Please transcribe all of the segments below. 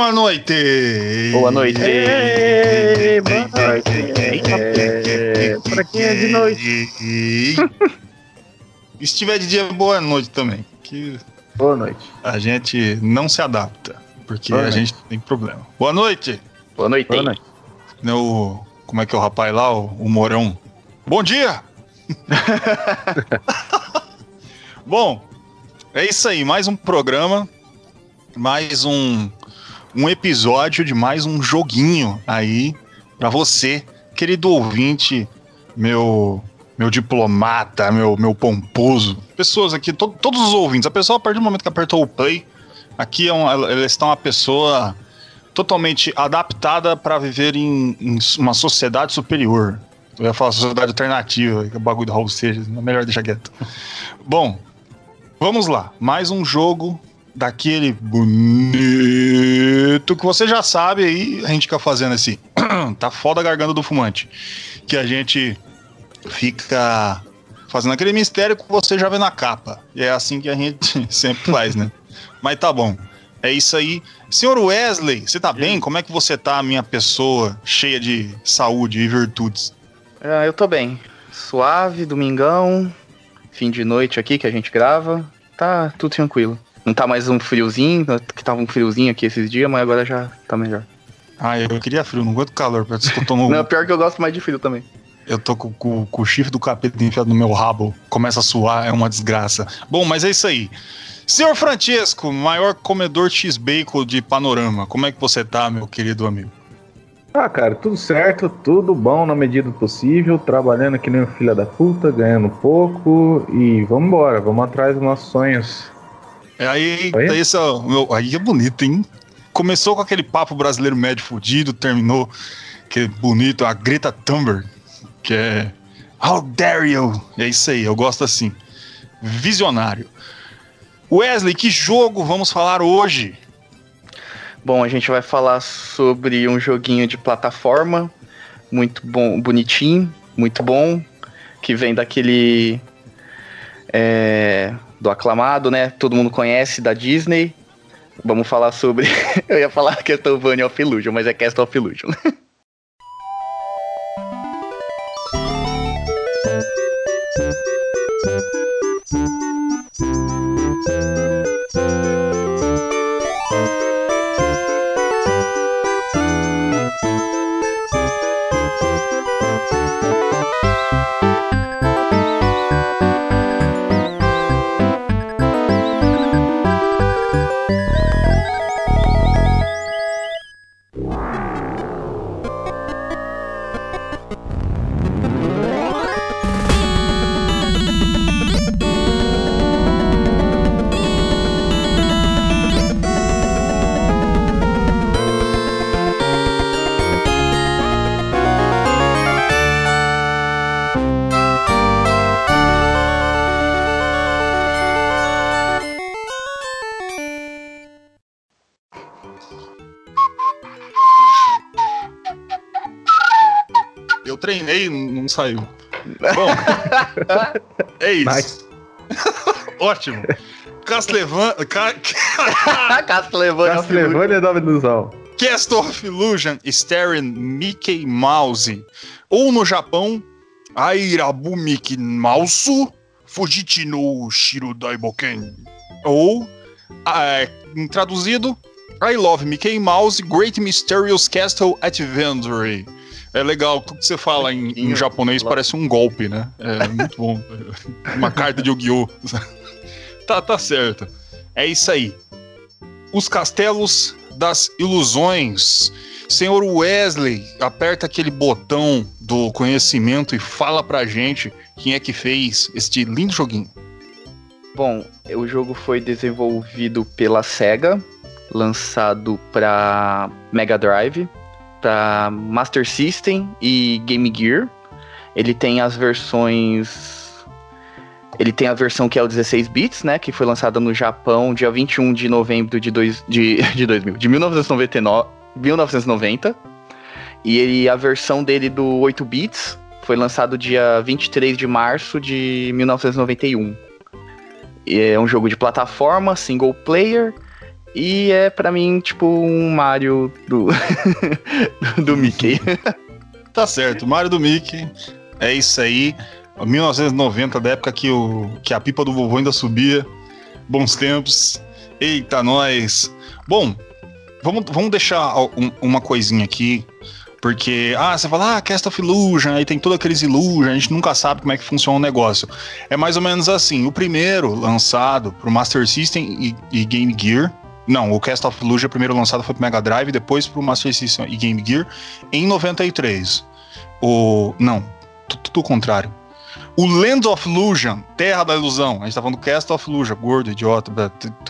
Boa noite! Boa noite! Ei, boa noite! É, pra quem é de noite? Se estiver de dia, boa noite também. Que Boa noite. a gente não se adapta, porque Boa a noite. gente tem problema. Boa noite! Boa noite! Boa noite. Né, o- como é que é o rapaz lá, o, o Morão? Bom dia! Bom, é isso aí, mais um programa, mais um, um episódio de mais um joguinho aí pra você, querido ouvinte, meu meu diplomata, meu, meu pomposo. Pessoas aqui, to- todos os ouvintes, a pessoa a partir do momento que apertou o play, aqui é um, ela- estão uma pessoa totalmente adaptada para viver em, em uma sociedade superior. Eu ia falar sociedade alternativa, que é o bagulho do Raul Seixas, mas melhor deixar quieto. Bom, vamos lá. Mais um jogo daquele bonito que você já sabe aí, a gente fica fazendo esse. tá foda a garganta do fumante. Que a gente fica fazendo aquele mistério que você já vê na capa. E é assim que a gente sempre faz, né? Mas tá bom. É isso aí. Senhor Wesley, você tá bem? Como é que você tá, minha pessoa cheia de saúde e virtudes? Ah, eu tô bem. Suave, domingão, fim de noite aqui que a gente grava. Tá tudo tranquilo. Não tá mais um friozinho, que tava um friozinho aqui esses dias, mas agora já tá melhor. Ah, eu queria frio, não aguento calor. Parece que eu tô, no, Não, pior que eu gosto mais de frio também. eu tô com, com- com o chifre do capeta enfiado no meu rabo. Começa a suar, é uma desgraça. Bom, mas é isso aí. Senhor Francesco, maior comedor X-Bacon de panorama, como é que você tá, meu querido amigo? Ah, cara, tudo certo, tudo bom na medida do possível, trabalhando que nem um filho da puta, ganhando pouco e vamos embora, vamos atrás dos nossos sonhos. É aí, Oi? esse é meu, aí é bonito, hein? Começou com aquele papo brasileiro médio fudido, terminou que é bonito, a Greta Thunberg, que é How dare you? É isso aí, eu gosto assim. Visionário. Wesley, que jogo vamos falar hoje? Bom, a gente vai falar sobre um joguinho de plataforma, muito bom, bonitinho, muito bom, que vem daquele é, do aclamado, né? Todo mundo conhece da Disney. Vamos falar sobre. Eu ia falar Castlevania of Illusion, mas é Castle of Illusion. you saiu. Bom, é isso. Nice. Ótimo. Castlevania, Ca- Castlevania of Illusion. Castlevania da ilusão. Cast of Illusion starring Mickey Mouse. Ou no Japão, Airabu Mickey Mouse Fujichi no Shiro Daiboken. Ou, ah, em traduzido, I Love Mickey Mouse Great Mysterious Castle Adventure. É legal, tudo que você fala em, em japonês parece um golpe, né? É muito bom. Uma carta de Yu-Gi-Oh! tá, tá certo. É isso aí. Os castelos das ilusões. Senhor Wesley, aperta aquele botão do conhecimento e fala pra gente quem é que fez este lindo joguinho. Bom, o jogo foi desenvolvido pela SEGA. lançado para Mega Drive, para Master System e Game Gear. Ele tem as versões ele tem a versão que é o 16 bits, né, que foi lançada no Japão dia 21 de novembro de, dois, de, de 2000, de 1999, 1990. E ele, a versão dele do 8 bits foi lançado dia 23 de março de 1991. E é um jogo de plataforma, single player, e é para mim tipo um Mario do do Mickey. tá certo, Mario do Mickey. É isso aí. 1990, da época que, o, que a pipa do vovô ainda subia. Bons tempos. Eita, nós. Bom, vamos, vamos deixar um, uma coisinha aqui. Porque, ah, você fala, ah, Cast of Illusion, aí tem todos aqueles Illusion, a gente nunca sabe como é que funciona o negócio. É mais ou menos assim: o primeiro lançado pro Master System e, e Game Gear. Não, o Cast of Illusion primeiro lançado foi pro Mega Drive, depois pro Master System e Game Gear em 93. O. Não, tudo o contrário. O Land of Illusion, Terra da Ilusão. A gente tá falando do Cast of Illusion, gordo, idiota,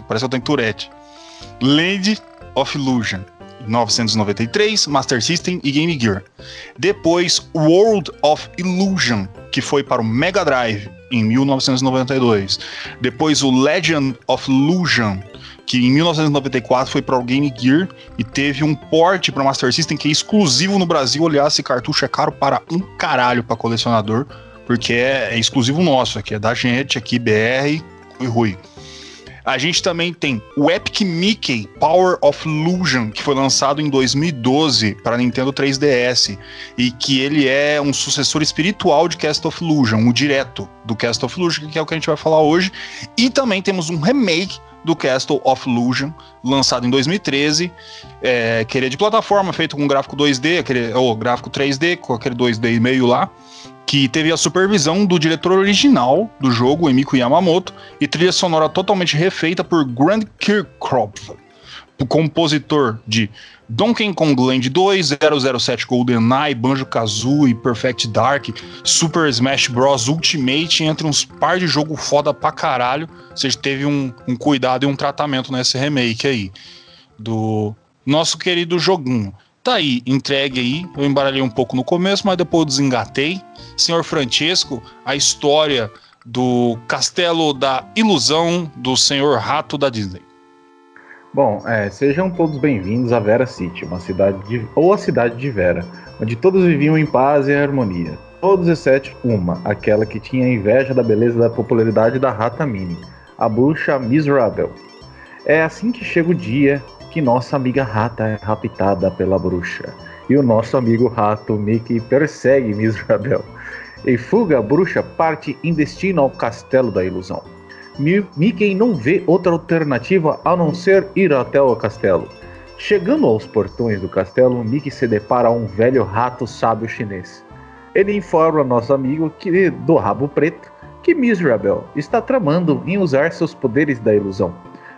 parece que eu tenho Tourette. Land of Illusion, 1993, Master System e Game Gear. Depois, World of Illusion, que foi para o Mega Drive em 1992. Depois, o Legend of Illusion, que em 1994 foi para o Game Gear e teve um port para Master System que é exclusivo no Brasil. Aliás, esse cartucho é caro para um caralho para colecionador porque é, é exclusivo nosso aqui, é da gente aqui, BR, Rui Rui. A gente também tem o Epic Mickey Power of Illusion, que foi lançado em 2012 para Nintendo 3DS e que ele é um sucessor espiritual de Cast of Illusion, o direto do Cast of Illusion, que é o que a gente vai falar hoje. E também temos um remake do Castle of Illusion, lançado em 2013, é, que ele é de plataforma, feito com gráfico 2D, aquele, ou gráfico 3D, com aquele 2D meio lá que teve a supervisão do diretor original do jogo, Emiko Yamamoto, e trilha sonora totalmente refeita por Grant Kirkhope, compositor de Donkey Kong Land 2, 007 GoldenEye, Banjo-Kazooie, Perfect Dark, Super Smash Bros. Ultimate, entre uns par de jogo foda pra caralho. Seja, teve um, um cuidado e um tratamento nesse remake aí do nosso querido joguinho. Tá aí, entregue aí. Eu embaralhei um pouco no começo, mas depois eu desengatei. Senhor Francesco, a história do Castelo da Ilusão do Senhor Rato da Disney. Bom, é, sejam todos bem-vindos a Vera City, uma cidade de, ou a cidade de Vera, onde todos viviam em paz e harmonia. Todos exceto uma, aquela que tinha inveja da beleza da popularidade da Rata Mini, a bruxa Miserable. É assim que chega o dia que nossa amiga rata é raptada pela bruxa. E o nosso amigo rato Mickey persegue Misrabel. Em fuga, a bruxa parte em destino ao castelo da ilusão. Mickey não vê outra alternativa a não ser ir até o castelo. Chegando aos portões do castelo, Mickey se depara a um velho rato sábio chinês. Ele informa nosso amigo que do rabo preto que Misrabel está tramando em usar seus poderes da ilusão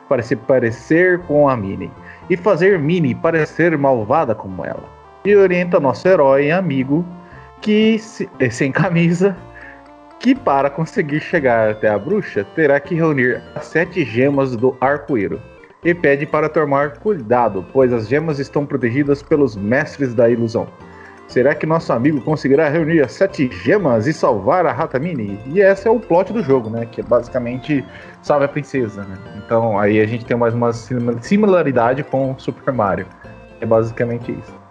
para se parecer com a Minnie e fazer Minnie parecer malvada como ela. E orienta nosso herói e amigo que é sem camisa que para conseguir chegar até a bruxa terá que reunir as sete gemas do arco-íro e pede para tomar cuidado, pois as gemas estão protegidas pelos mestres da ilusão. Será que nosso amigo conseguirá reunir as sete gemas e salvar a Rata Mini? E esse é o plot do jogo, né? Que é basicamente salve a princesa, né? Então aí a gente tem mais uma similaridade com Super Mario. É basicamente isso.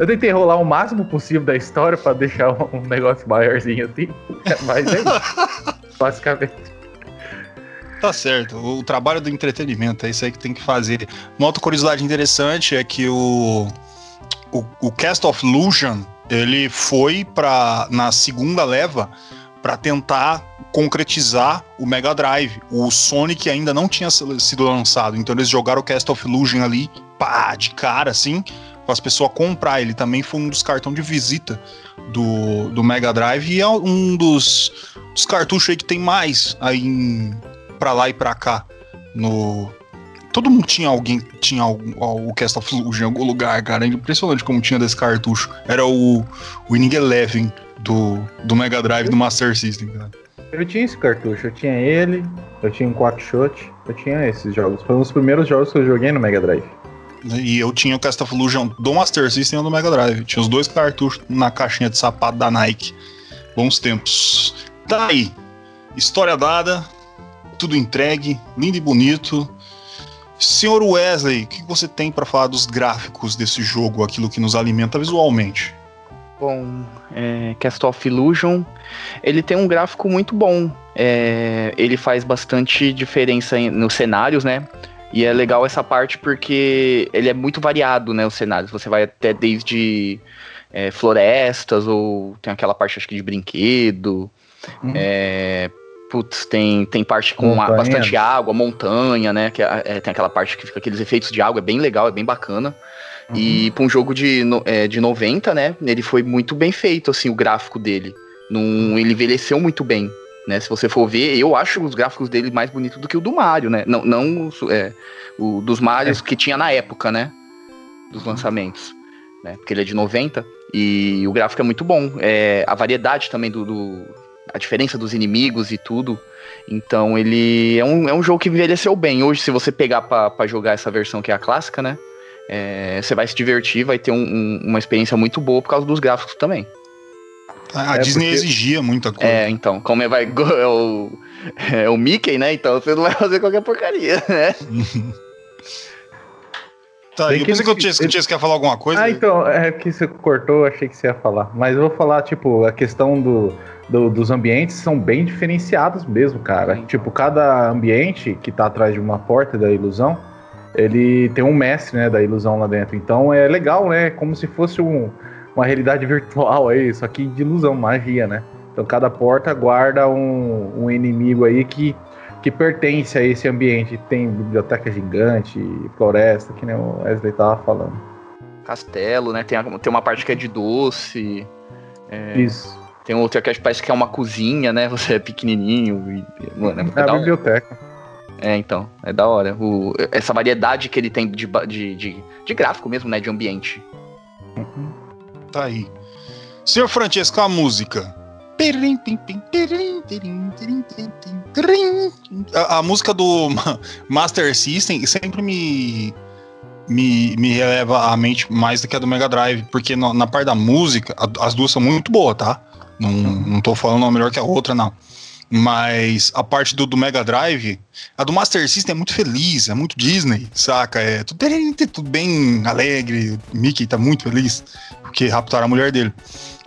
Eu tentei rolar o máximo possível da história para deixar um negócio maiorzinho assim, mas é isso. basicamente. Tá certo. O trabalho do entretenimento é isso aí que tem que fazer. Uma outra curiosidade interessante é que o, o, o Cast of Illusion ele foi para na segunda leva para tentar concretizar o Mega Drive. O Sonic ainda não tinha sido lançado, então eles jogaram o Cast of Illusion ali, pá, de cara, assim, para as pessoas comprar. Ele também foi um dos cartões de visita do, do Mega Drive e é um dos, dos cartuchos aí que tem mais aí para lá e para cá no Todo mundo tinha alguém, tinha o, Cast of em algum lugar, cara. É impressionante como tinha desse cartucho. Era o Winning Eleven do, do Mega Drive do Master System, cara. Eu tinha esse cartucho, eu tinha ele, eu tinha um Quackshot, eu tinha esses jogos. Foi um dos primeiros jogos que eu joguei no Mega Drive. E eu tinha o Cast of Illusion do Master System e do Mega Drive. Tinha os dois cartuchos na caixinha de sapato da Nike. Bons tempos. Tá aí. História dada, tudo entregue, lindo e bonito. Senhor Wesley, o que você tem para falar dos gráficos desse jogo, aquilo que nos alimenta visualmente? Bom, é, Cast of Illusion, ele tem um gráfico muito bom. É, ele faz bastante diferença nos cenários, né? E é legal essa parte porque ele é muito variado, né? Os cenários. Você vai até desde é, florestas, ou tem aquela parte, acho que, de brinquedo. Uhum. É, putz, tem, tem parte com bastante água, montanha, né? Que é, é, tem aquela parte que fica aqueles efeitos de água, é bem legal, é bem bacana. Uhum. E para um jogo de, é, de 90, né? Ele foi muito bem feito, assim, o gráfico dele. Num, ele envelheceu muito bem. Né, se você for ver, eu acho os gráficos dele mais bonitos do que o do Mario, né? Não, não é, o dos Marios é. que tinha na época, né? Dos lançamentos. Né? Porque ele é de 90 e o gráfico é muito bom. É, a variedade também do, do, a diferença dos inimigos e tudo. Então ele é um, é um jogo que envelheceu bem. Hoje, se você pegar para jogar essa versão que é a clássica, né? É, você vai se divertir, vai ter um, um, uma experiência muito boa por causa dos gráficos também. A, é Disney porque... exigia muita coisa. É, então, como é, vai, é, o, é o Mickey, né? Então você não vai fazer qualquer porcaria, né? Tá, eu pensei que, que eu tinha, que falar alguma coisa. Ah, então, é que você cortou, achei que você ia falar. Mas eu vou falar, tipo, a questão do, do, dos ambientes são bem diferenciados mesmo, cara. Tipo, cada ambiente que tá atrás de uma porta da ilusão, ele tem um mestre, né, da ilusão lá dentro. Então é legal, né? Como se fosse um, uma realidade virtual aí, só que de ilusão, magia, né? Então cada porta guarda um, um inimigo aí que, que pertence a esse ambiente. Tem biblioteca gigante, floresta, que nem o Wesley tava falando. Castelo, né? Tem, a, tem uma parte que é de doce. É... Isso. Tem outra que parece que é uma cozinha, né? Você é pequenininho. E, mano, é, é a biblioteca. É, então, é da hora. O, essa variedade que ele tem de, de, de, de gráfico mesmo, né? De ambiente. Uhum. Tá aí. Senhor Francesco, a música. A, a música do Master System sempre me me, me releva à mente mais do que a do Mega Drive, porque no, na parte da música, a, as duas são muito boas, tá? Não, não tô falando uma melhor que a outra, não. Mas a parte do, do Mega Drive, a do Master System é muito feliz, é muito Disney, saca? É tudo, tudo bem alegre, Mickey tá muito feliz, porque raptaram a mulher dele.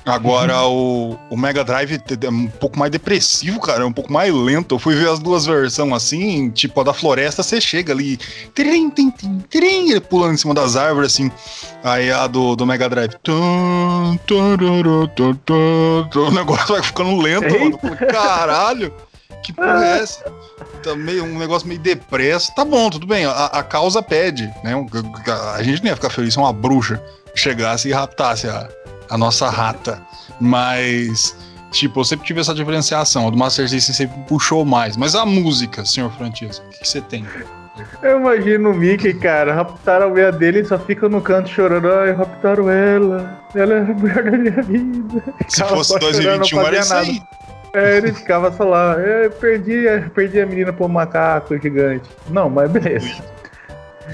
Agora o, o Mega Drive é um pouco mais depressivo, cara, é um pouco mais lento. Eu fui ver as duas versões assim, tipo a da floresta, você chega ali, tirim, tirim, tirim, ele pulando em cima das árvores assim. Aí a do, do Mega Drive, tum, tum, tum, o negócio vai ficando lento, mano. Caralho, que porra é essa? Tá meio, um negócio meio depresso. Tá bom, tudo bem, a, a causa pede, né? A gente não ia ficar feliz se uma bruxa chegasse e raptasse a a nossa rata. Mas, tipo, eu sempre tive essa diferenciação. A do Master System sempre puxou mais. Mas a música, senhor Francisco, o que, você tem? Eu imagino o Mickey, cara, raptaram a mulher dele e só fica no canto chorando. Ai, raptaram ela. Ela é a mulher da minha vida. Se fosse 2021, era isso aí. É, ele ficava só lá. Eu perdi, perdi a menina por um macaco gigante. Não, mas beleza.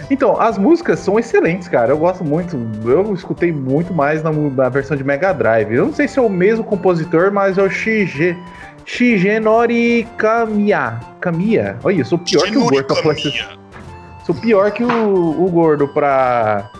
Então, as músicas são excelentes, cara. Eu gosto muito. Eu escutei muito mais na, na versão de Mega Drive. Eu não sei se é o mesmo compositor, mas é o Shige. Shigenori Kamiya. Kamiya? Olha, eu sou pior que o Gordo Sou pior que o, o Gordo pra,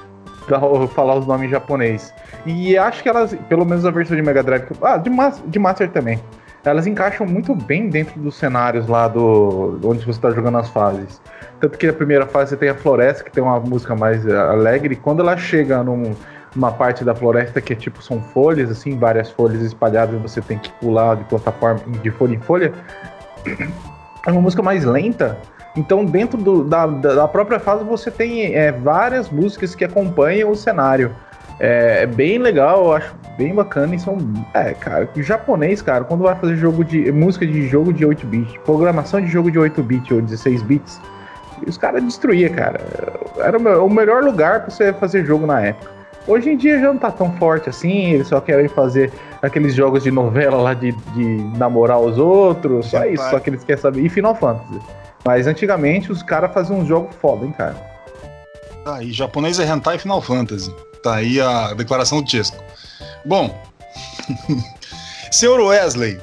pra falar os nomes em japonês. E acho que elas, pelo menos a versão de Mega Drive. Ah, de, de Master também. Elas encaixam muito bem dentro dos cenários lá do. onde você está jogando as fases. Tanto que na primeira fase você tem a floresta, que tem uma música mais eh, alegre, e quando ela chega num, numa parte da floresta que é tipo, são folhas, assim, várias folhas espalhadas, e você tem que pular de plataforma, de folha em folha, é uma música mais lenta. Então, dentro do, da, da própria fase, você tem é, várias músicas que acompanham o cenário. É, é, bem legal, eu acho bem bacana e são. É, cara, o japonês, cara, quando vai fazer jogo de. música de jogo de 8 bits, programação de jogo de 8 bits ou 16 bits, os caras destruíam, cara. Era o melhor lugar pra você fazer jogo na época. Hoje em dia já não tá tão forte assim, eles só querem fazer aqueles jogos de novela lá de, de namorar os outros, só isso, só que eles querem saber. E Final Fantasy. Mas antigamente os caras faziam um jogo foda, hein, cara. Tá aí, japonês é hentai Final Fantasy. Tá aí a declaração do Chesco. Bom, senhor Wesley,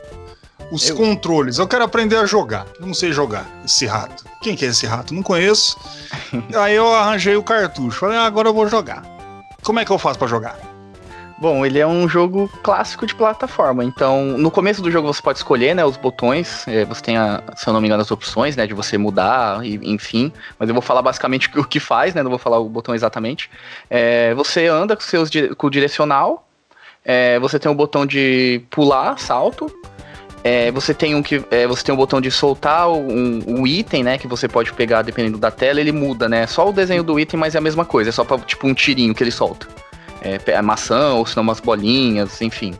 os Eu. controles, eu quero aprender a jogar. Eu não sei jogar esse rato. Quem que é esse rato? Não conheço. aí eu arranjei o cartucho. Falei, ah, agora eu vou jogar. Como é que eu faço pra jogar? Bom, ele é um jogo clássico de plataforma. Então, no começo do jogo você pode escolher, né, os botões. é, você tem, a, se eu não me engano, as opções, né, de você mudar, e, enfim. Mas eu vou falar basicamente o que faz, né, não vou falar o botão exatamente. É, você anda com, seus, com o direcional. é, você tem o botão de pular, salto. É, você tem um que é, você tem um botão de soltar um, um item, né, que você pode pegar dependendo da tela, ele muda, né? Só o desenho do item, mas é a mesma coisa, é só para tipo um tirinho que ele solta. É, é maçã ou se não umas bolinhas, enfim.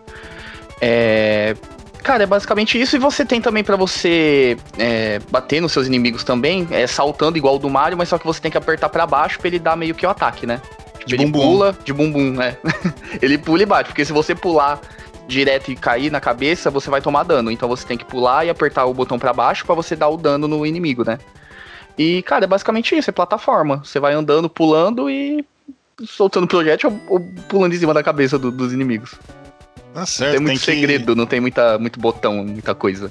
É, cara, é basicamente isso e você tem também pra você é, bater nos seus inimigos também, é saltando igual o do Mario, mas só que você tem que apertar pra baixo pra ele dar meio que o ataque, né? Tipo, De ele bumbum. pula de bumbum, né? ele pula e bate, porque se você pular direto e cair na cabeça, você vai tomar dano. Então você tem que pular e apertar o botão pra baixo pra você dar o dano no inimigo, né? E, cara, é basicamente isso, é plataforma. Você vai andando, pulando e soltando projétil ou, ou pulando em cima da cabeça do- dos inimigos. Tá Não certo, tem muito que- segredo, não tem muita, muito botão, muita coisa.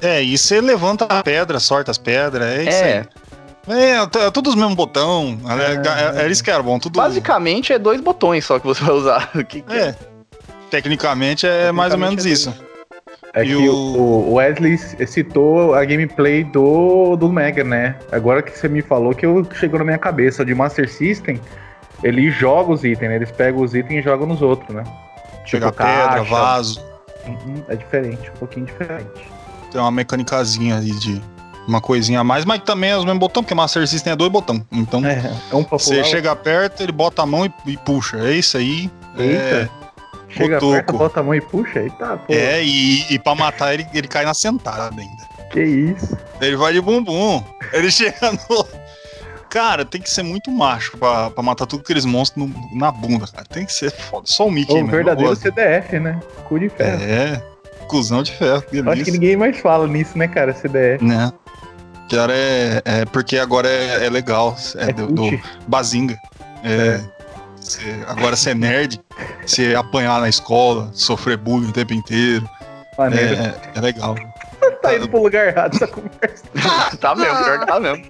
É, e você levanta a pedra, sorta as pedras, é isso É, aí. É, é tudo os mesmos botão. É, é, é isso que era bom, tudo. basicamente é dois botões só que você vai usar. Que, que- É. Tecnicamente é mais ou menos Tecnicamente é isso. É E que o- o o Wesley citou a gameplay do, do Mega, né? Agora que você me falou que eu, chegou na minha cabeça. De Master System, ele joga os itens, né? Eles pegam os itens e jogam nos outros, né? Chega Tipo pedra, caixa. vaso. Uhum, é diferente, um pouquinho diferente. Tem uma mecânicazinha ali de uma coisinha a mais, mas também é os mesmos botões, porque Master System é dois botões. Então, É, é um você pular, chega perto, ele bota a mão e, e puxa. É isso aí. Eita. Chega Cotoco. perto, bota a mão e puxa. Eita, pô. É, é e, e pra matar ele, ele cai na sentada ainda. Que isso. Ele vai de bumbum. Ele chega no. Cara, tem que ser muito macho pra, pra matar tudo aqueles monstros no- na bunda, cara. Tem que ser foda. Só o Mickey, O verdadeiro. CDF, né? Cu de ferro. É, cuzão de ferro. que Acho que ninguém mais fala nisso, né, cara? CDF. Né? Cara, é, é porque agora é, é legal. É, É, do, do. Bazinga. É, cê- agora você é nerd, você apanhar na escola, sofrer bullying o tempo inteiro. É, é legal. Tá indo pro lugar errado essa conversa. tá mesmo, pior que tá mesmo.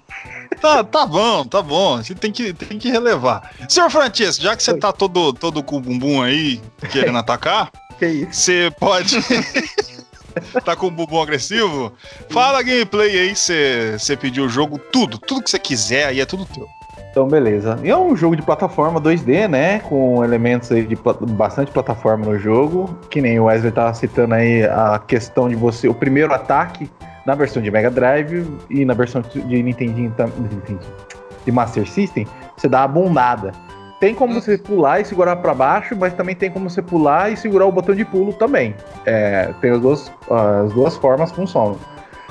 Tá, tá bom, tá bom. Gente tem que, tem que relevar. Senhor Francisco, já que você Oi. tá todo, todo com o bumbum aí querendo atacar, Que você pode. tá com o bumbum agressivo? Fala gameplay aí, você você pediu o jogo, tudo, tudo que você quiser aí é tudo teu. Então, beleza. E é um jogo de plataforma 2D, né? Com elementos aí de pla- bastante plataforma no jogo. Que nem o Wesley tava citando aí a questão de você. O primeiro ataque na versão de Mega Drive e na versão de Nintendinho tam- de de Master System, você dá a bundada. Tem como você pular e segurar pra baixo, mas também tem como você pular e segurar o botão de pulo também. É, tem as duas, as duas formas funcionam.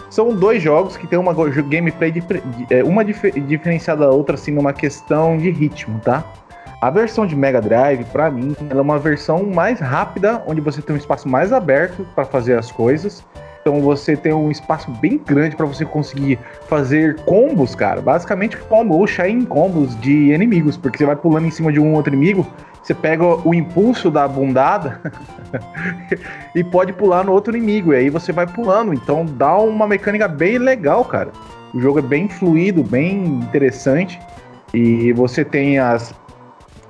São dois jogos que tem uma gameplay dif- di- é, uma dif- diferenciada da outra, assim, numa questão de ritmo, tá? A versão de Mega Drive, pra mim, ela é uma versão mais rápida, onde você tem um espaço mais aberto para fazer as coisas. Então você tem um espaço bem grande para você conseguir fazer combos, cara. Basicamente combo ou shine combos de inimigos, porque você vai pulando em cima de um outro inimigo, você pega o impulso da bundada e pode pular no outro inimigo. E aí você vai pulando. Então dá uma mecânica bem legal, cara. O jogo é bem fluido, bem interessante. E você tem as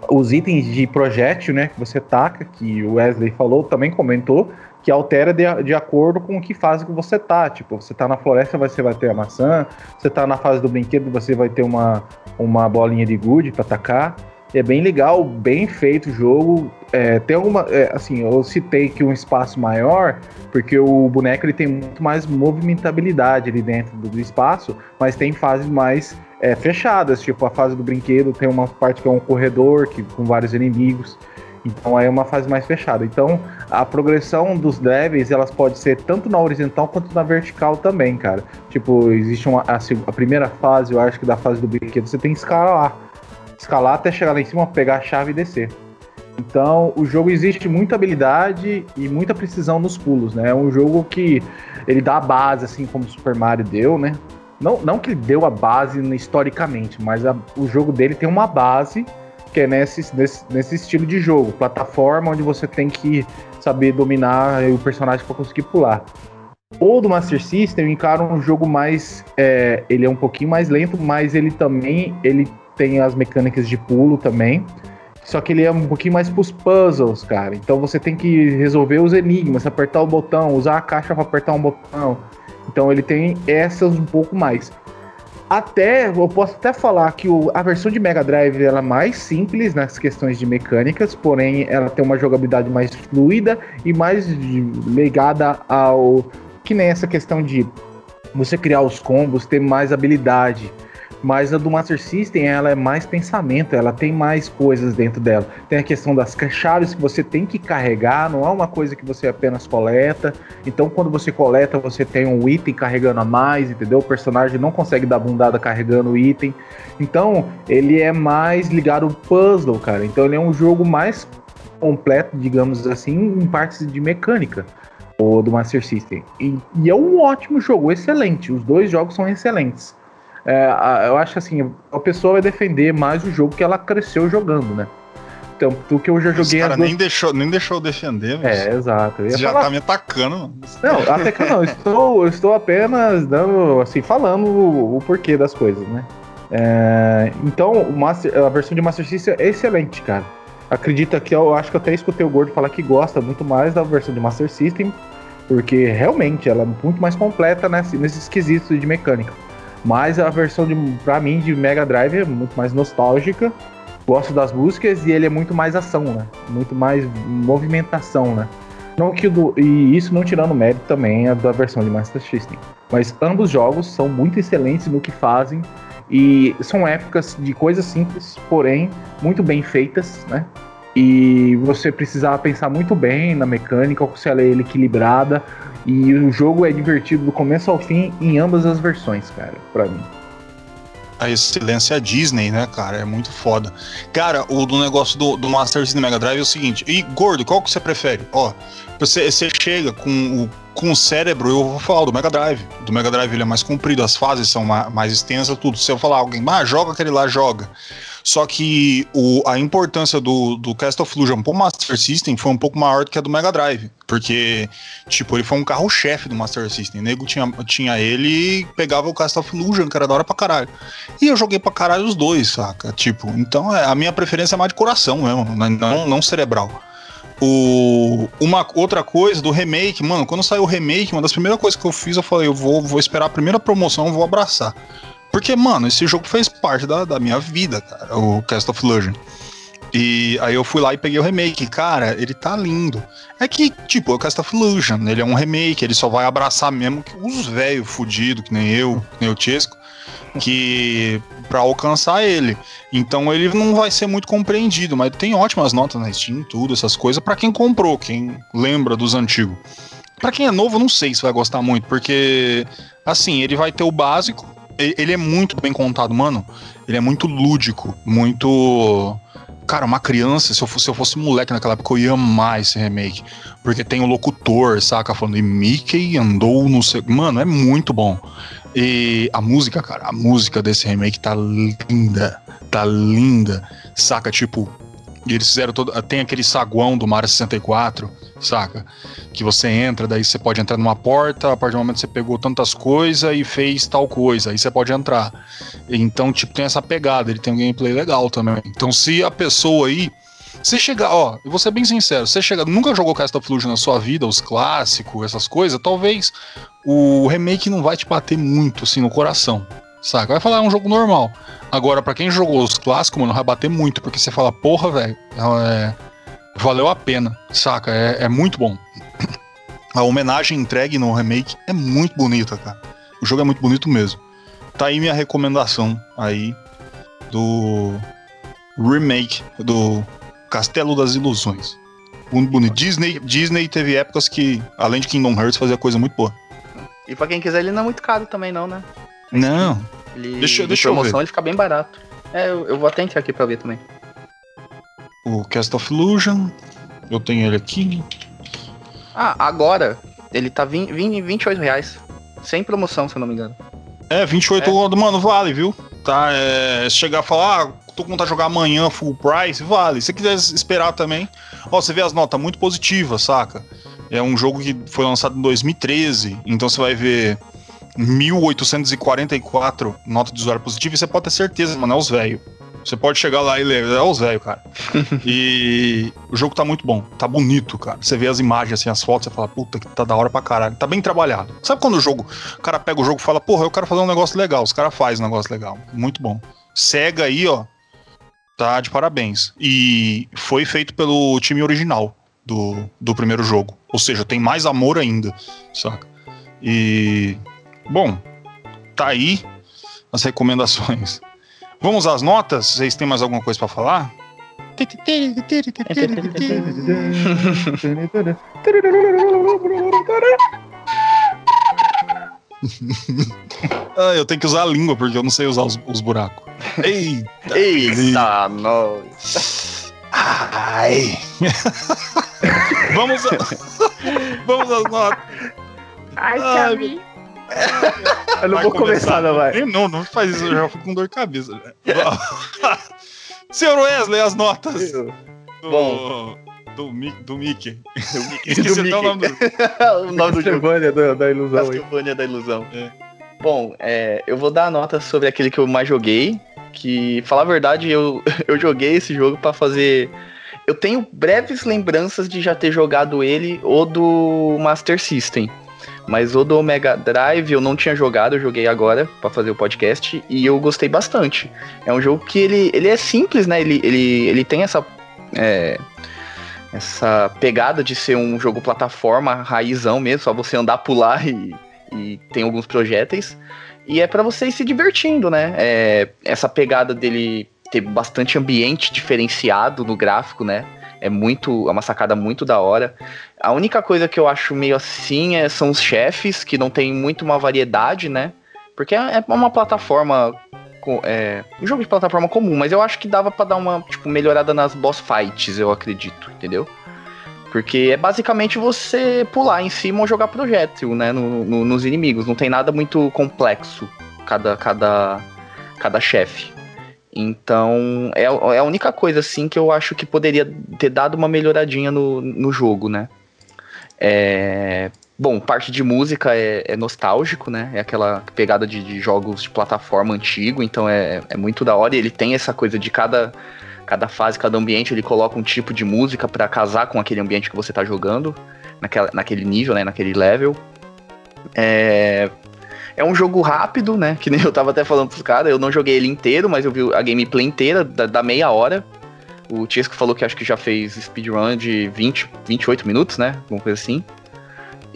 os itens de projétil, né, que você taca, que o Wesley falou, também comentou, que altera de, de acordo com que fase que você tá. Tipo, você tá na floresta, você vai ter a maçã, você tá na fase do brinquedo, você vai ter uma, uma bolinha de gude para atacar. É bem legal, bem feito o jogo. É, tem alguma. é, assim, eu citei que um espaço maior, porque o boneco ele tem muito mais movimentabilidade ali dentro do, do espaço, mas tem fases mais é, fechadas, tipo a fase do brinquedo tem uma parte que é um corredor que, com vários inimigos. Então aí é uma fase mais fechada. Então a progressão dos levels elas pode ser tanto na horizontal quanto na vertical também, cara. Tipo, existe uma a, a primeira fase, eu acho que da fase do brinquedo, você tem que escalar. Escalar até chegar lá em cima, pegar a chave e descer. Então, o jogo existe muita habilidade e muita precisão nos pulos, né? É um jogo que ele dá a base, assim como Super Mario deu, né? Não, não que deu a base historicamente, mas a, o jogo dele tem uma base que é nesse, nesse, nesse estilo de jogo, plataforma onde você tem que saber dominar o personagem para conseguir pular. O do Master System encara um jogo mais. É, ele é um pouquinho mais lento, mas ele também ele tem as mecânicas de pulo também. Só que ele é um pouquinho mais pros puzzles, cara. Então você tem que resolver os enigmas, apertar o botão, usar a caixa para apertar um botão. Então ele tem essas um pouco mais. Até, eu posso até falar que o, a versão de Mega Drive ela é mais simples nas questões de mecânicas, porém ela tem uma jogabilidade mais fluida e mais ligada ao. Que nem essa questão de você criar os combos, ter mais habilidade. Mas a do Master System, ela é mais pensamento, ela tem mais coisas dentro dela. Tem a questão das chaves que você tem que carregar, não é uma coisa que você apenas coleta. Então, quando você coleta, você tem um item carregando a mais, entendeu? O personagem não consegue dar bundada carregando o item. Então, ele é mais ligado ao puzzle, cara. Então, ele é um jogo mais completo, digamos assim, em partes de mecânica o do Master System. E, e, é um ótimo jogo, excelente. Os dois jogos são excelentes é, eu acho que assim, a pessoa vai defender mais o jogo que ela cresceu jogando, né? Então, do que eu já joguei. Cara, nem, deixou, nem deixou eu defender, mas É, exato. Você já falar... tá me atacando, mano. Não, até que não. estou, estou apenas dando, assim, falando o, o porquê das coisas, né? É, então, Master, a versão de Master System é excelente, cara. Acredita que eu acho que eu até escutei o Gordo falar que gosta muito mais da versão de Master System, porque realmente ela é muito mais completa nesse, nesses quesitos de mecânica. Mas a versão, de, pra mim, de Mega Drive é muito mais nostálgica. Gosto das músicas e ele é muito mais ação, né? Muito mais movimentação, né? Não que do, e isso não tirando mérito também a da versão de Master System. Mas ambos jogos são muito excelentes no que fazem e são épocas de coisas simples, porém muito bem feitas, né? E você precisava pensar muito bem na mecânica, se ela é equilibrada, e o jogo é divertido do começo ao fim em ambas as versões, cara, para mim. A excelência Disney, né, cara? É muito foda. Cara, o do negócio do, do Master System Mega Drive é o seguinte. E, gordo, qual que você prefere? Ó, você, você chega com o, com o cérebro, eu vou falar do Mega Drive. Do Mega Drive ele é mais comprido, as fases são mais, extensas, tudo. Se eu falar alguém, ah, joga aquele lá, joga. Só que o, a importância do, do Castle of Illusion pro Master System foi um pouco maior do que a do Mega Drive. Porque, tipo, ele foi um carro-chefe do Master System. O nego tinha, tinha ele e pegava o Castle of Illusion, que era da hora pra caralho. E eu joguei pra caralho os dois, saca? Tipo, então é, a minha preferência é mais de coração mesmo, não, não cerebral. O, uma outra coisa do remake, mano, quando saiu o remake, uma das primeiras coisas que eu fiz, eu falei, eu vou, vou esperar a primeira promoção, vou abraçar. Porque, mano, esse jogo fez parte da, da minha vida, cara, o Cast of Illusion. E aí eu fui lá e peguei o remake. Cara, ele tá lindo. É que, tipo, o Cast of Illusion, ele é um remake, ele só vai abraçar mesmo os velhos fudidos, que nem eu, que nem o Chesco, que para alcançar ele. Então ele não vai ser muito compreendido, mas tem ótimas notas na Steam, tudo, essas coisas, para quem comprou, quem lembra dos antigos. Para quem é novo, não sei se vai gostar muito, porque assim, ele vai ter o básico, ele é muito bem contado, mano. Ele é muito lúdico, muito. Cara, uma criança, se eu fosse, se eu fosse moleque naquela época, eu ia amar esse remake. Porque tem o locutor, saca? Falando, e Mickey andou no. Mano, é muito bom. E a música, cara, a música desse remake tá linda. Tá linda. Saca? Tipo, e eles fizeram todo. Tem aquele saguão do Mario 64, saca? Que você entra, daí você pode entrar numa porta, a partir do momento que você pegou tantas coisas e fez tal coisa, aí você pode entrar. Então, tipo, tem essa pegada, ele tem um gameplay legal também. Então, se a pessoa aí. Você chegar, ó, eu vou ser bem sincero, você chega, nunca jogou Cast of na sua vida, os clássicos, essas coisas, talvez o remake não vai te bater muito assim no coração, saca? Vai falar é um jogo normal. Agora, para quem jogou os clássicos, mano, vai bater muito, porque você fala, porra, velho, é, valeu a pena, saca? É, é muito bom. A homenagem entregue no remake é muito bonita, cara. O jogo é muito bonito mesmo. Tá aí minha recomendação aí do remake do Castelo das Ilusões. Muito bonito. Disney, Disney teve épocas que, além de Kingdom Hearts, fazia coisa muito boa. E pra quem quiser, ele não é muito caro também, não, né? Não. Ele, deixa, deixa promoção, eu ver. ele fica bem barato. É, eu, eu vou até entrar aqui pra ver também. O Cast of Illusion. Eu tenho ele aqui. Ah, agora ele tá 20, 20, 28 reais. Sem promoção, se eu não me engano. É, 28 é. mano, vale, viu? Tá, é, se chegar a falar, ah, tô com vontade de jogar amanhã full price, vale. Se você quiser esperar também, ó, você vê as notas muito positivas, saca? É um jogo que foi lançado em 2013, então você vai ver 1844 nota de usuário positivo e você pode ter certeza, mano, é os velhos. Você pode chegar lá e ler, é os velhos, cara. e o jogo tá muito bom, tá bonito, cara. Você vê as imagens, assim, as fotos, você fala, puta, que tá da hora pra caralho. Tá bem trabalhado. Sabe quando o jogo, o cara pega o jogo e fala, porra, eu quero fazer um negócio legal. Os caras fazem um negócio legal. Muito bom. Cega aí, ó, tá de parabéns. E foi feito pelo time original do, do primeiro jogo. Ou seja, tem mais amor ainda, saca? E. Bom, tá aí as recomendações. Vamos às notas? Vocês têm mais alguma coisa para falar? ah, eu tenho que usar a língua porque eu não sei usar os, os buracos. Eita, Eita nós. Ai. vamos, a... vamos às notas. Ai, Ai eu não vai vou começar, não, vai. Não, não faz isso, eu já fico com dor de cabeça. Senhor Wesley, as notas. Do, Bom. Do, do Mickey. Do Mickey. Esqueci até o nome do. o nome do Castlevania da, da ilusão. Castlevania da ilusão. É. Bom, é, eu vou dar a nota sobre aquele que eu mais joguei. Que, falar a verdade, eu, eu joguei esse jogo para fazer. Eu tenho breves lembranças de já ter jogado ele ou do Master System. Mas o do Mega Drive eu não tinha jogado, eu joguei agora para fazer o podcast e eu gostei bastante. É um jogo que ele, ele é simples, né? Ele, ele, ele tem essa. É, essa pegada de ser um jogo plataforma raizão mesmo, só você andar, pular e, e tem alguns projéteis. E é para você ir se divertindo, né? É, essa pegada dele ter bastante ambiente diferenciado no gráfico, né? É muito. É uma sacada muito da hora. A única coisa que eu acho meio assim é, são os chefes, que não tem muito uma variedade, né? Porque é, é uma plataforma. É, um jogo de plataforma comum, mas eu acho que dava para dar uma tipo, melhorada nas boss fights, eu acredito, entendeu? Porque é basicamente você pular em cima ou jogar projétil, né? No, no, nos inimigos. Não tem nada muito complexo cada, cada, cada chefe. Então, é, é a única coisa, assim, que eu acho que poderia ter dado uma melhoradinha no, no jogo, né? É, bom, parte de música é, é, nostálgico, né? É aquela pegada de, de, jogos de plataforma antigo, então é, é muito da hora. E ele tem essa coisa de cada, cada fase, cada ambiente, ele coloca um tipo de música para casar com aquele ambiente que você tá jogando, naquela, naquele nível, né? Naquele level. É, é um jogo rápido, né? Que nem eu tava até falando pros caras. Eu não joguei ele inteiro, mas eu vi a gameplay inteira da, da meia hora. O Tiesco falou que acho que já fez speedrun de 20, 28 minutos, né? Alguma coisa assim.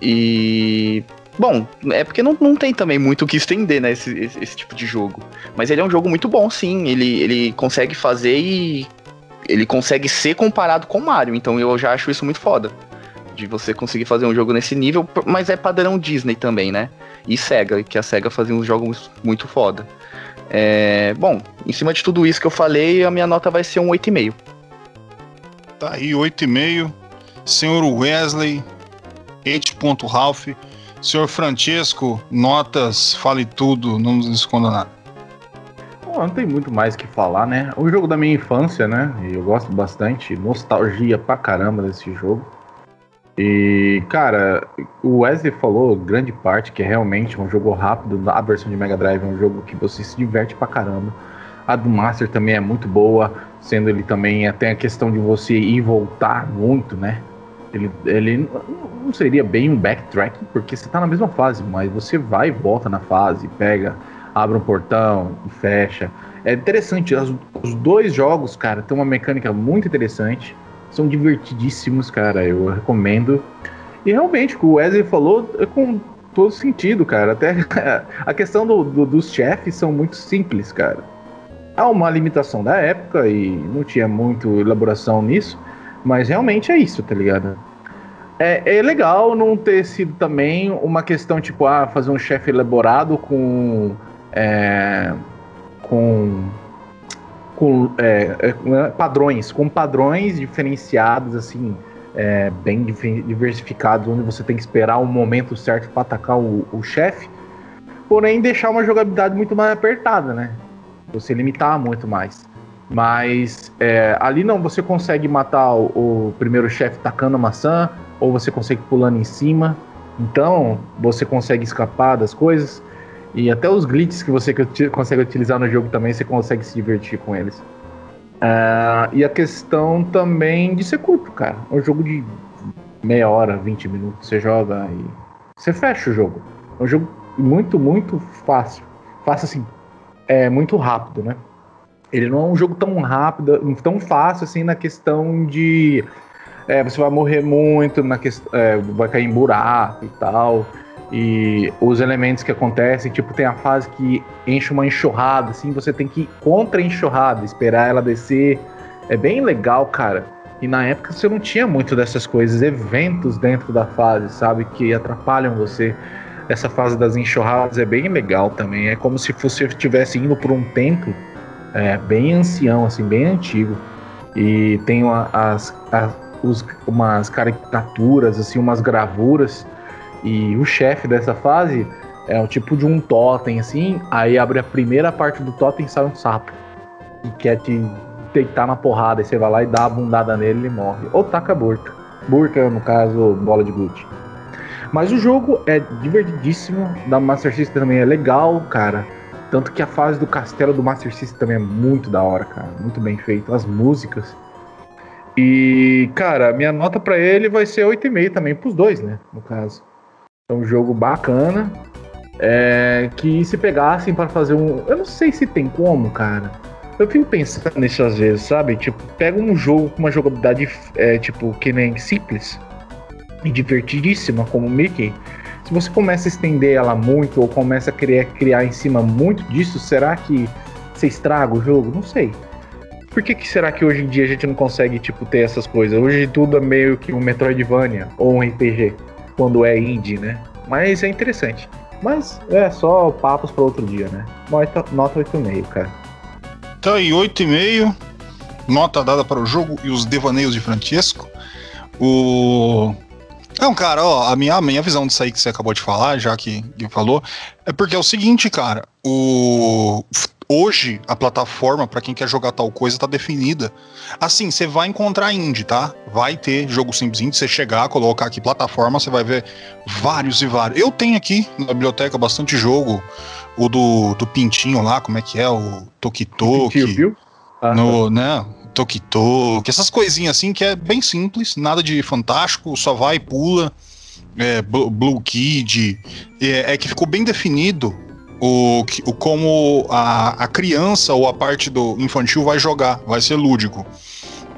E. Bom, é porque não, não tem também muito o que estender, né? Esse, esse, esse, tipo de jogo. Mas ele é um jogo muito bom, sim. Ele, ele consegue fazer e. Ele consegue ser comparado com Mario. Então eu já acho isso muito foda. De você conseguir fazer um jogo nesse nível. Mas é padrão Disney também, né? e Sega, que a Sega fazia uns jogos muito foda. É, bom, em cima de tudo isso que eu falei, a minha nota vai ser um 8,5. Tá aí, 8,5. Senhor Wesley, 8. Ralph. Senhor Francesco, notas, fale tudo, não nos esconda nada. Bom, não tem muito mais que falar, né? O jogo da minha infância, né? Eu gosto bastante, nostalgia pra caramba desse jogo. E, cara, o Wesley falou grande parte que é realmente um jogo rápido. A versão de Mega Drive é um jogo que você se diverte pra caramba. A do Master também é muito boa, sendo ele também tem a questão de você ir e voltar muito, né? Ele, ele não seria bem um backtracking, porque você tá na mesma fase, mas você vai e volta na fase, pega, abre um portão e fecha. É interessante, os dois jogos, cara, tem uma mecânica muito interessante são divertidíssimos, cara. Eu recomendo. E realmente, o que o Wesley falou é com todo sentido, cara. Até a questão do, do, dos chefes são muito simples, cara. Há uma limitação da época e não tinha muito elaboração nisso, mas realmente é isso, tá ligado? É, é legal não ter sido também uma questão tipo, ah, fazer um chefe elaborado com. É, com com é, é, é, padrões, com padrões diferenciados, assim, é, bem diversificados, onde você tem que esperar o momento certo para atacar o, o chefe. porém deixar uma jogabilidade muito mais apertada, né? Você limitar muito mais. Mas é, ali não, você consegue matar o, o primeiro chefe tacando a maçã, ou você consegue pulando em cima. Então, você consegue escapar das coisas. E até os glitches que você consegue utilizar no jogo também, você consegue se divertir com eles. Uh, e a questão também de ser curto, cara. É um jogo de meia hora, 20 minutos, você joga e você fecha o jogo. É um jogo muito, muito fácil. Fácil assim, é muito rápido, né? Ele não é um jogo tão rápido, tão fácil assim na questão de é, você vai morrer muito, na questão, é, vai cair em buraco e tal. E os elementos que acontecem, tipo, tem a fase que enche uma enxurrada, assim, você tem que ir contra a enxurrada, esperar ela descer. É bem legal, cara. E na época você não tinha muito dessas coisas, eventos dentro da fase, sabe, que atrapalham você. Essa fase das enxurradas é bem legal também. É como se você estivesse indo por um templo é, bem ancião, assim, bem antigo. E tem uma, as, as os, umas caricaturas, assim, umas gravuras e o chefe dessa fase é o tipo de um totem, assim. Aí abre a primeira parte do totem e sai um sapo. E quer te deitar na porrada. E você vai lá e dá a bundada nele e ele morre. Ou taca burta. Burta, no caso, bola de glute. Mas o jogo é divertidíssimo. Da Master System também é legal, cara. Tanto que a fase do castelo do Master System também é muito da hora, cara. Muito bem feito. As músicas. E, cara, minha nota para ele vai ser 8,5 também, pros dois, né? No caso. É um jogo bacana. É, que se pegassem para fazer um. Eu não sei se tem como, cara. Eu fico pensando nisso às vezes, sabe? Tipo, pega um jogo com uma jogabilidade, é, tipo, que nem simples e divertidíssima, como o Mickey. Se você começa a estender ela muito ou começa a criar, criar em cima muito disso, será que você estraga o jogo? Não sei. Por que, que será que hoje em dia a gente não consegue, tipo, ter essas coisas? Hoje tudo é meio que um Metroidvania ou um RPG quando é indie, né? Mas é interessante. Mas é só papos para outro dia, né? Nota, nota 8,5, cara. Tá aí, 8,5. Nota dada para o jogo e os devaneios de Francesco. O. Não, cara, ó, a minha, a minha visão disso aí que você acabou de falar, já que, que falou, é porque é o seguinte, cara, o Hoje, a plataforma, para quem quer jogar tal coisa, tá definida. Assim, você vai encontrar indie, tá? Vai ter jogo simples indie. Você chegar, colocar aqui plataforma, você vai ver vários e vários. Eu tenho aqui na biblioteca bastante jogo. O do, do Pintinho lá, como é que é? O Tokitoki. viu? Ah, no, tá. né? Tokitoki, essas coisinhas assim que é bem simples, nada de fantástico, só vai e pula. É, Blue Kid, é, é que ficou bem definido o, o como a, a criança ou a parte do infantil vai jogar, vai ser lúdico.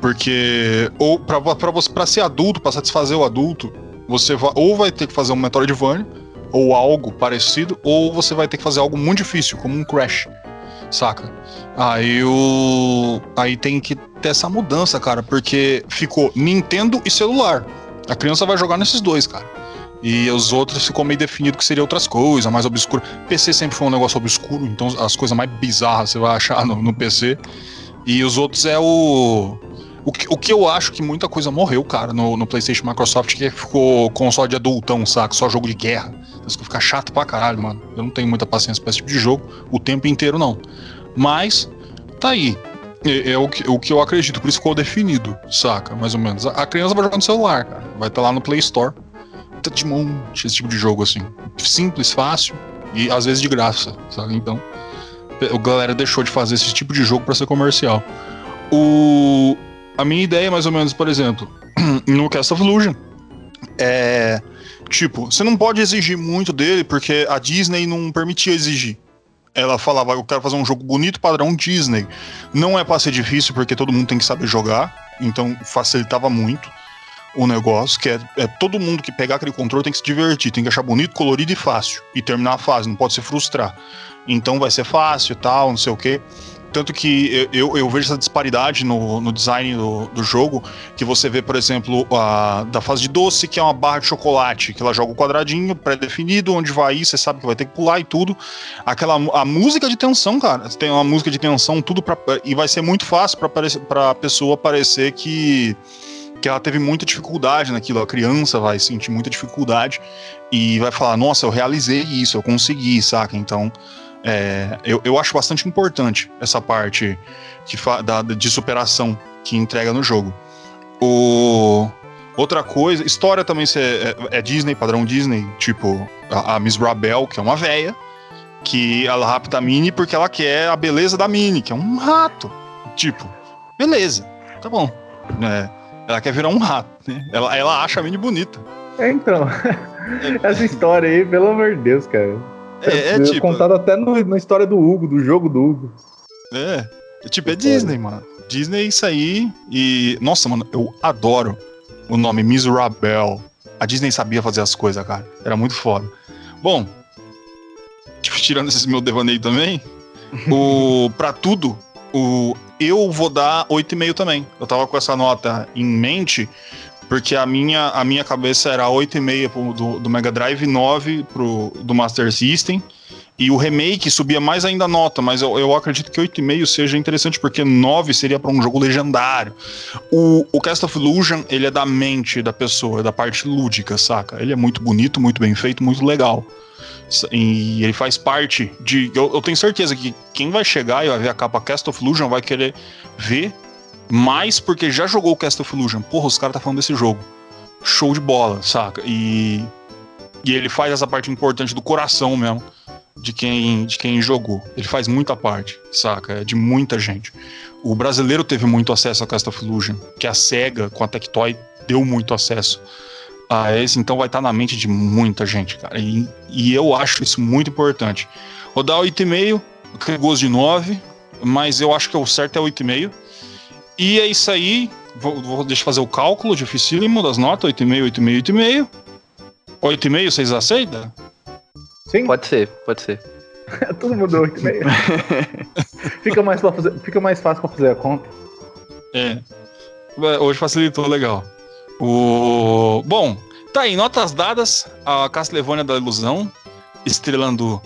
Porque, ou para ser adulto, para satisfazer o adulto, você vai, ou vai ter que fazer um Metroidvania, ou algo parecido, ou você vai ter que fazer algo muito difícil, como um Crash, saca? Aí o. Aí tem que ter essa mudança, cara, porque ficou Nintendo e celular. A criança vai jogar nesses dois, cara. E os outros ficou meio definido que seria outras coisas, mais obscuro. PC sempre foi um negócio obscuro, então as coisas mais bizarras você vai achar no, no PC. E os outros é o. O que, o que eu acho que muita coisa morreu, cara, no, no PlayStation Microsoft, que ficou console de adultão, saca? Só jogo de guerra. Isso que fica chato pra caralho, mano. Eu não tenho muita paciência pra esse tipo de jogo o tempo inteiro, não. Mas, tá aí. É, é, o, que, o que eu acredito, por isso ficou definido, saca? Mais ou menos. A, a criança vai jogar no celular, cara. Vai estar tá lá no Play Store de monte esse tipo de jogo, assim. Simples, fácil e às vezes de graça, sabe? Então, a galera deixou de fazer esse tipo de jogo para ser comercial. O, a minha ideia, mais ou menos, por exemplo, no Cast of Illusion, é. Tipo, você não pode exigir muito dele porque a Disney não permitia exigir. Ela falava, eu quero fazer um jogo bonito padrão Disney. Não é pra ser difícil porque todo mundo tem que saber jogar, então facilitava muito o negócio, que é, é, todo mundo que pegar aquele controle tem que se divertir, tem que achar bonito, colorido e fácil. E terminar a fase, não pode se frustrar. Então vai ser fácil e tal, não sei o quê. Tanto que eu, eu vejo essa disparidade no, no design do, do, jogo, que você vê, por exemplo, a, da fase de doce, que é uma barra de chocolate, que ela joga o quadradinho pré-definido, onde vai ir, você sabe que vai ter que pular e tudo. Aquela a música de tensão, cara, tem uma música de tensão, tudo pra, e vai ser muito fácil para a pessoa parecer que que ela teve muita dificuldade naquilo. A criança vai sentir muita dificuldade e vai falar: Nossa, eu realizei isso, eu consegui, saca? Então, é, eu, eu acho bastante importante essa parte que da, de superação que entrega no jogo. O, outra coisa, história também é, é, Disney, padrão Disney, tipo a, a Miss Rabel, que é uma véia, que ela rapta a Minnie porque ela quer a beleza da Minnie, que é um rato. Tipo, beleza, tá bom. É, ela quer virar um rato, né? Ela, ela acha a Minnie bonita. É, então. Essa história aí, pelo amor de Deus, cara. É, é tipo. Contado até no, na história do Hugo, do jogo do Hugo. É. é tipo, é Disney, mano. Disney é isso aí. E. Nossa, mano, eu adoro o nome Miserable. A Disney sabia fazer as coisas, cara. Era muito foda. Bom, tirando esse meu devaneio também, o pra tudo, o eu vou dar 8,5 também. Eu tava com essa nota em mente, porque a minha, a minha cabeça era 8,5 do, do Mega Drive, 9 pro, do Master System. E o remake subia mais ainda a nota, mas eu, eu acredito que 8,5 seja interessante, porque 9 seria para um jogo legendário. O, o Cast of Illusion, ele é da mente da pessoa, é da parte lúdica, saca? Ele é muito bonito, muito bem feito, muito legal. E ele faz parte de. Eu, eu tenho certeza que quem vai chegar e vai ver a capa Cast of Illusion vai querer ver mais porque já jogou o Cast of Illusion. Porra, os caras tá falando desse jogo. Show de bola, saca? E, e ele faz essa parte importante do coração mesmo de quem, de quem jogou. Ele faz muita parte, saca? É de muita gente. O brasileiro teve muito acesso a Cast of Illusion, que a SEGA com a Tectoy deu muito acesso a esse, então vai estar na mente de muita gente, cara. E, e eu acho isso muito importante. Vou dar 8,5, gosto de 9, mas eu acho que o certo é 8,5. E é isso aí. Vou, vou deixar fazer o cálculo dificílimo das notas: 8,5, 8,5, 8,5. 8,5, vocês aceitam? Sim. Pode ser, pode ser. Todo mundo 8,5. fica, mais fazer, fica mais fácil pra fazer a conta. É. Hoje facilitou legal. O... Bom, tá aí, notas dadas. A Castlevania da Ilusão, estrelando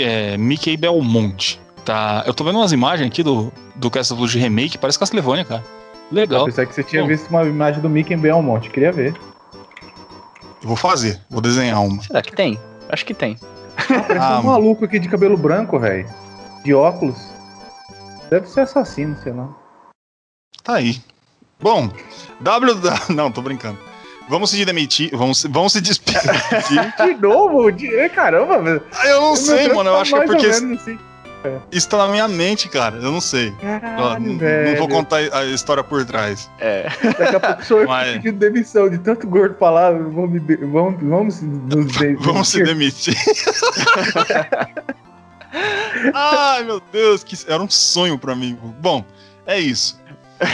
é, Mickey Belmonte. Tá, eu tô vendo umas imagens aqui do, do Castlevania de remake, parece Castlevania, cara. Legal. Eu pensei que você tinha Bom, visto uma imagem do Mickey Belmonte, queria ver. Eu vou fazer, vou desenhar uma. Será que tem? Acho que tem. Ah, parece ah, um maluco aqui de cabelo branco, velho. De óculos. Deve ser assassino, sei lá. Tá aí. Bom, W. Não, tô brincando. Vamos se demitir, vamos, vamos se despedir. de novo? De... Caramba, ah, Eu não sei, mano. Eu tá acho que é porque. Assim. Isso tá na minha mente, cara. Eu não sei. Caralho, não, não, vou contar a história por trás. É. Daqui a pouco sou eu Mas... pedindo demissão de tanto gordo falar. Vamos, vamos, vamos nos demitir. vamos se demitir. Ai, meu Deus, que era um sonho pra mim. Bom, é isso.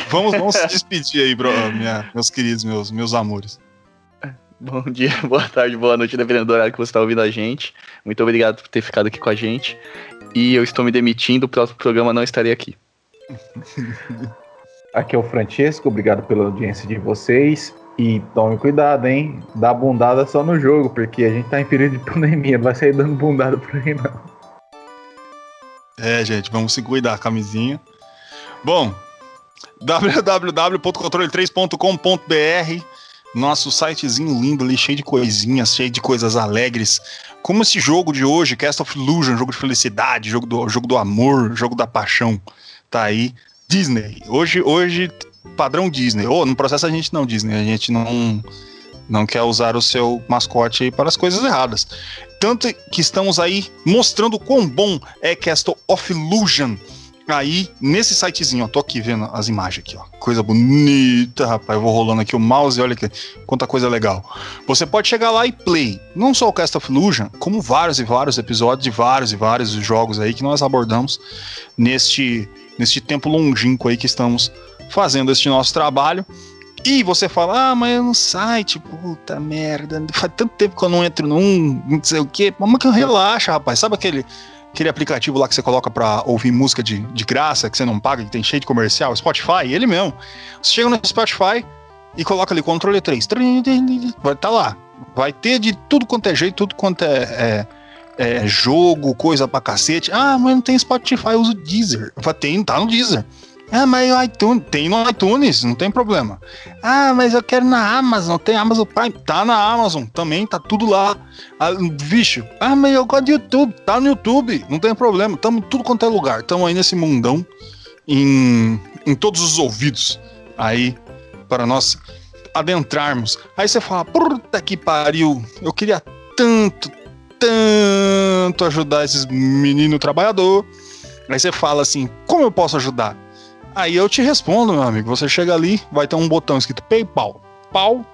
Vamos, vamos se despedir aí, bro, minha, meus queridos, meus, meus amores. Bom dia, boa tarde, boa noite, dependendo do horário que você está ouvindo a gente. Muito obrigado por ter ficado aqui com a gente. E eu estou me demitindo, o próximo programa não estarei aqui. Aqui é o Francesco, obrigado pela audiência de vocês. E tome cuidado, hein? Dá bundada só no jogo, porque a gente tá em período de pandemia, não vai sair dando bundada por aí, não. É, gente, vamos se cuidar, camisinha. Bom, www.controle3.com.br nosso sitezinho lindo ali, cheio de coisinhas, cheio de coisas alegres. Como esse jogo de hoje, Cast of Illusion, jogo de felicidade, jogo do, jogo do amor, jogo da paixão. Tá aí. Disney. Hoje, hoje padrão Disney. Ou oh, no processo a gente não Disney, a gente não não quer usar o seu mascote para as coisas erradas. Tanto que estamos aí mostrando quão bom é Cast of Illusion Aí, nesse sitezinho, ó, tô aqui vendo as imagens aqui, ó. Coisa bonita, rapaz. Eu vou rolando aqui o mouse, olha aqui, quanta coisa legal. Você pode chegar lá e play, não só o Cast of Illusion, como vários e vários episódios de vários e vários jogos aí que nós abordamos neste, neste tempo longínquo aí que estamos fazendo este nosso trabalho. E você fala, ah, mas é no site, puta merda, faz tanto tempo que eu não entro num, não sei o quê. Mas que relaxa, rapaz. Sabe aquele aquele aplicativo lá que você coloca para ouvir música de, de graça, que você não paga, que tem cheio de comercial, Spotify, ele mesmo. Você chega no Spotify e coloca ali controle 3. Vai tá lá. Vai ter de tudo quanto é jeito, tudo quanto é, é, é jogo, coisa pra cacete. Ah, mas não tem Spotify, eu uso Deezer. Tem, tá no Deezer. Ah, mas o iTunes. Tem no iTunes, não tem problema. Ah, mas eu quero na Amazon. Tem Amazon Prime. Tá na Amazon também, tá tudo lá. Ah. Ah, mas eu gosto de YouTube. Tá no YouTube, não tem problema. Tamo tudo quanto é lugar. Tamo aí nesse mundão. Em, em todos os ouvidos. Aí, para nós adentrarmos. Aí você fala, puta que pariu. Eu queria tanto, tanto ajudar esses meninos trabalhador. Aí você fala assim: como eu posso ajudar? Aí eu te respondo, meu amigo. Você chega ali, vai ter um botão escrito PayPal. Pau,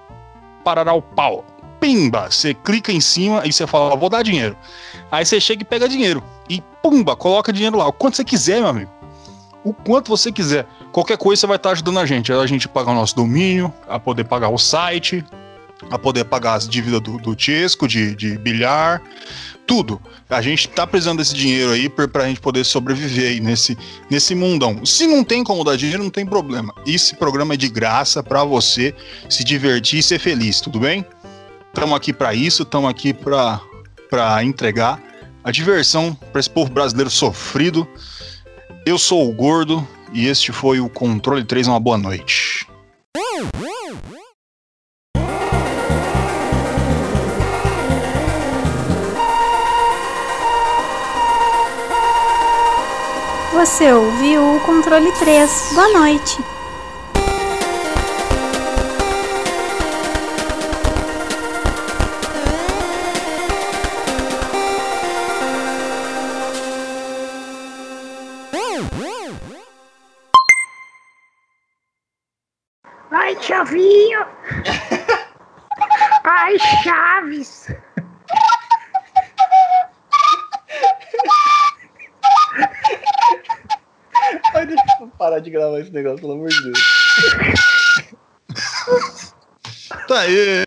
parará o pau. Pimba! Você clica em cima e você fala: vou dar dinheiro. Aí você chega e pega dinheiro. E pumba, coloca dinheiro lá. O quanto você quiser, meu amigo. O quanto você quiser. Qualquer coisa você vai estar ajudando a gente. A gente pagar o nosso domínio, a poder pagar o site, a poder pagar as dívidas do, do de, de bilhar, tudo. A gente tá precisando desse dinheiro aí pra, pra gente poder sobreviver aí nesse, nesse mundão. Se não tem como dar dinheiro, não tem problema. Esse programa é de graça para você se divertir e ser feliz, tudo bem? Estamos aqui para isso, estamos aqui para entregar a diversão para esse povo brasileiro sofrido. Eu sou o Gordo e este foi o Controle 3. Uma boa noite. Você ouviu o controle 3. Boa noite. Ai, Chavinho. Ai, Chaves. Ai, deixa eu parar de gravar esse negócio, pelo amor de Deus. Tá aí.